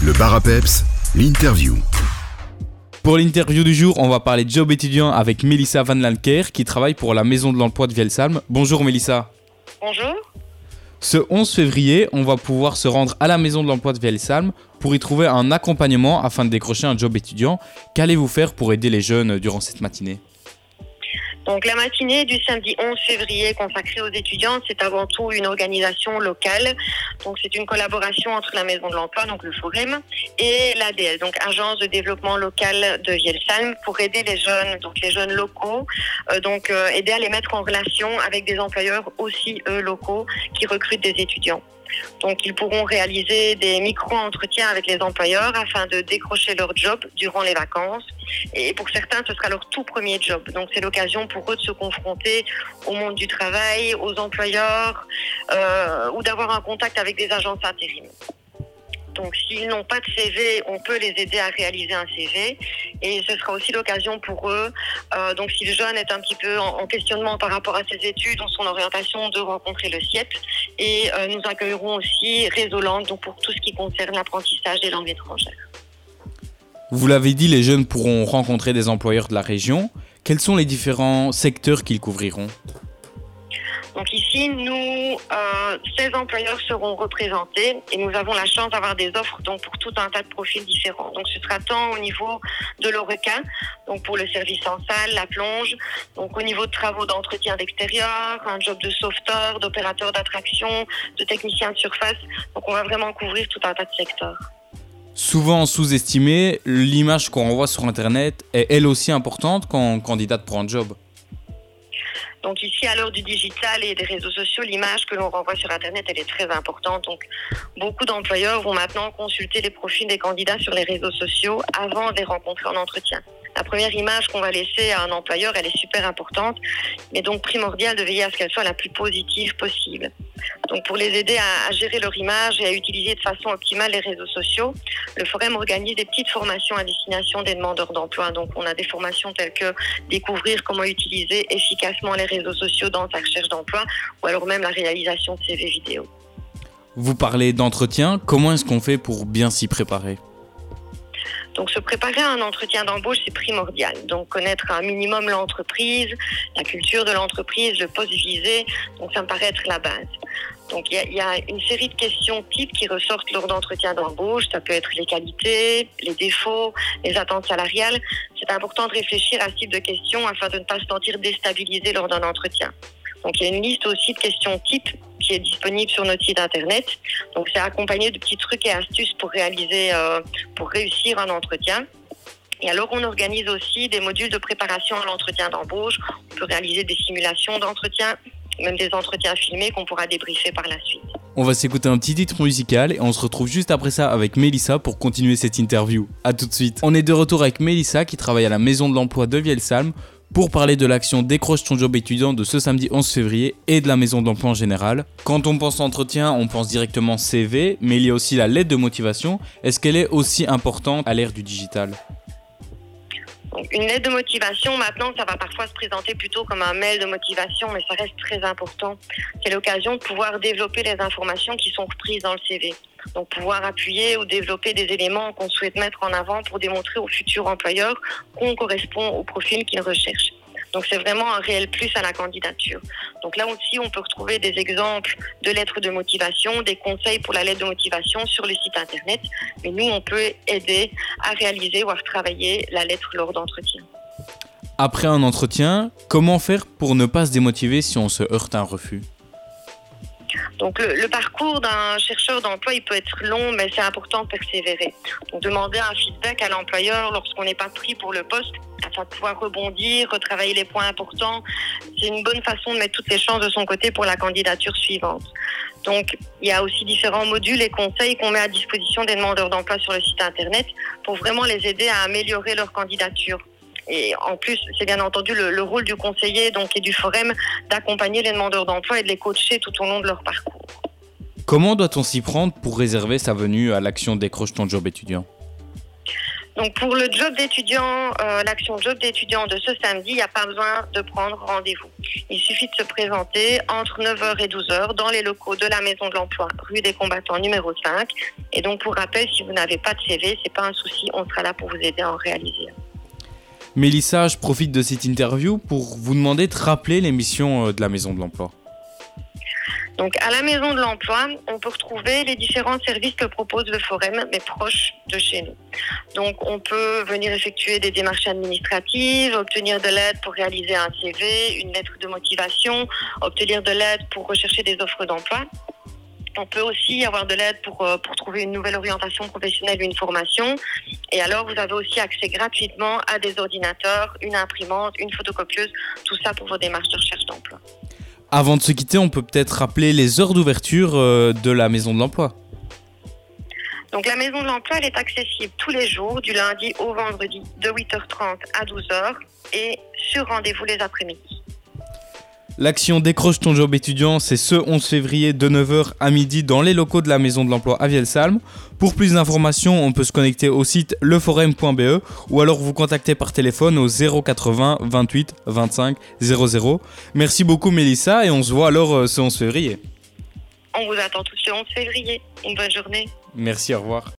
Le bar à peps, l'interview. Pour l'interview du jour, on va parler job étudiant avec Melissa Van Lanker qui travaille pour la Maison de l'Emploi de Vielsalm. Bonjour Melissa. Bonjour. Ce 11 février, on va pouvoir se rendre à la Maison de l'Emploi de Vielsalm pour y trouver un accompagnement afin de décrocher un job étudiant. Qu'allez-vous faire pour aider les jeunes durant cette matinée? Donc la matinée du samedi 11 février consacrée aux étudiants, c'est avant tout une organisation locale. Donc c'est une collaboration entre la Maison de l'Emploi, donc le Forum, et l'ADL, donc Agence de développement local de Vielsalm, pour aider les jeunes, donc les jeunes locaux, euh, donc euh, aider à les mettre en relation avec des employeurs aussi eux locaux qui recrutent des étudiants. Donc, ils pourront réaliser des micro-entretiens avec les employeurs afin de décrocher leur job durant les vacances. Et pour certains, ce sera leur tout premier job. Donc, c'est l'occasion pour eux de se confronter au monde du travail, aux employeurs, euh, ou d'avoir un contact avec des agences intérim. Donc, s'ils n'ont pas de CV, on peut les aider à réaliser un CV. Et ce sera aussi l'occasion pour eux, euh, donc si le jeune est un petit peu en, en, questionnement par rapport à ses études ou son orientation, de rencontrer le CIEP. Et euh, nous accueillerons aussi Réseau pour tout ce qui concerne l'apprentissage des langues étrangères. Vous l'avez dit, les jeunes pourront rencontrer des employeurs de la région. Quels sont les différents secteurs qu'ils couvriront? Donc ici, nous, euh, 16 employeurs seront représentés et nous avons la chance d'avoir des offres donc pour tout un tas de profils différents. Donc ce sera tant au niveau de l'ORECA, donc pour le service en salle, la plonge, donc au niveau de travaux d'entretien d'extérieur, un job de sauveteur, d'opérateur d'attraction, de technicien de surface. Donc on va vraiment couvrir tout un tas de secteurs. Souvent sous-estimé, l'image qu'on renvoie sur Internet est elle aussi importante quand on candidate pour un job? Donc ici, à l'heure du digital et des réseaux sociaux, l'image que l'on renvoie sur Internet, elle est très importante. Donc beaucoup d'employeurs vont maintenant consulter les profils des candidats sur les réseaux sociaux avant de les rencontrer en entretien. La première image qu'on va laisser à un employeur, elle est super importante, mais donc primordial de veiller à ce qu'elle soit la plus positive possible. Donc pour les aider à, à, gérer leur image et à utiliser de façon optimale les réseaux sociaux, le Forum organise des petites formations à destination des demandeurs d'emploi. Donc on a des formations telles que découvrir comment utiliser efficacement les réseaux sociaux dans sa recherche d'emploi ou alors même la réalisation de CV vidéo. Vous parlez d'entretien, comment est-ce qu'on fait pour bien s'y préparer? Donc se préparer à un entretien d'embauche, c'est primordial. Donc connaître un minimum l'entreprise, la culture de l'entreprise, le poste visé, donc ça me paraît être la base. Donc il y, y, a une série de questions types qui ressortent lors d'entretien d'embauche. Ça peut être les qualités, les défauts, les attentes salariales. C'est important de réfléchir à ce type de questions afin de ne pas se sentir déstabilisé lors d'un entretien. Donc il y a une liste aussi de questions types qui est disponible sur notre site internet. Donc c'est accompagné de petits trucs et astuces pour réaliser, euh, pour réussir un entretien. Et alors on organise aussi des modules de préparation à l'entretien d'embauche. On peut réaliser des simulations d'entretien, même des entretiens filmés qu'on pourra débriefer par la suite. On va s'écouter un petit titre musical et on se retrouve juste après ça avec Mélissa pour continuer cette interview. A tout de suite. On est de retour avec Mélissa qui travaille à la Maison de l'Emploi de Vielsalm pour parler de l'action Décroche ton job étudiant de ce samedi 11 février et de la maison d'emploi en général. Quand on pense entretien, on pense directement CV, mais il y a aussi la lettre de motivation. Est-ce qu'elle est aussi importante à l'ère du digital? Une lettre de motivation, maintenant, ça va parfois se présenter plutôt comme un mail de motivation, mais ça reste très important. C'est l'occasion de pouvoir développer les informations qui sont reprises dans le CV. Donc pouvoir appuyer ou développer des éléments qu'on souhaite mettre en avant pour démontrer au futur employeur qu'on correspond au profil qu'il recherche. Donc c'est vraiment un réel plus à la candidature. Donc là aussi, on peut retrouver des exemples de lettres de motivation, des conseils pour la lettre de motivation sur le site internet. Mais nous, on peut aider à réaliser ou à travailler la lettre lors d'entretien. Après un entretien, comment faire pour ne pas se démotiver si on se heurte à un refus? Donc le, parcours d'un chercheur d'emploi, il peut être long, mais c'est important de persévérer. Donc demander un feedback à l'employeur lorsqu'on n'est pas pris pour le poste, afin de pouvoir rebondir, retravailler les points importants, c'est une bonne façon de mettre toutes les chances de son côté pour la candidature suivante. Donc il y a aussi différents modules et conseils qu'on met à disposition des demandeurs d'emploi sur le site internet pour vraiment les aider à améliorer leur candidature. Et en plus, c'est bien entendu le, le, rôle du conseiller donc, et du forum d'accompagner les demandeurs d'emploi et de les coacher tout au long de leur parcours. Comment doit-on s'y prendre pour réserver sa venue à l'action Décroche ton job étudiant? Donc pour le job d'étudiant, euh, l'action job d'étudiant de ce samedi, il n'y a pas besoin de prendre rendez-vous. Il suffit de se présenter entre 9h et 12h dans les locaux de la Maison de l'Emploi, rue des Combattants numéro 5. Et donc pour rappel, si vous n'avez pas de CV, c'est pas un souci, on sera là pour vous aider à en réaliser. Mélissa, je profite de cette interview pour vous demander de rappeler l'émission euh, de la Maison de l'Emploi. Donc, à la Maison de l'Emploi, on peut retrouver les différents services que propose le Forum, mais proches de chez nous. Donc, on peut venir effectuer des démarches administratives, obtenir de l'aide pour réaliser un CV, une lettre de motivation, obtenir de l'aide pour rechercher des offres d'emploi. On peut aussi avoir de l'aide pour, euh, pour trouver une nouvelle orientation professionnelle ou une formation. Et alors, vous avez aussi accès gratuitement à des ordinateurs, une imprimante, une photocopieuse, tout ça pour vos démarches de recherche d'emploi. Avant de se quitter, on peut peut-être rappeler les heures d'ouverture euh, de la Maison de l'Emploi. Donc la Maison de l'Emploi, elle est accessible tous les jours, du lundi au vendredi, de 8h30 à 12h et sur rendez-vous les après-midi. L'action Décroche ton job étudiant, c'est ce 11 février de 9h à midi dans les locaux de la Maison de l'Emploi à Vielsalm. Pour plus d'informations, on peut se connecter au site leforum.be ou alors vous contacter par téléphone au 080 28 25 00. Merci beaucoup Mélissa et on se voit alors euh, ce 11 février. On vous attend tous le 11 février. Une bonne journée. Merci, au revoir.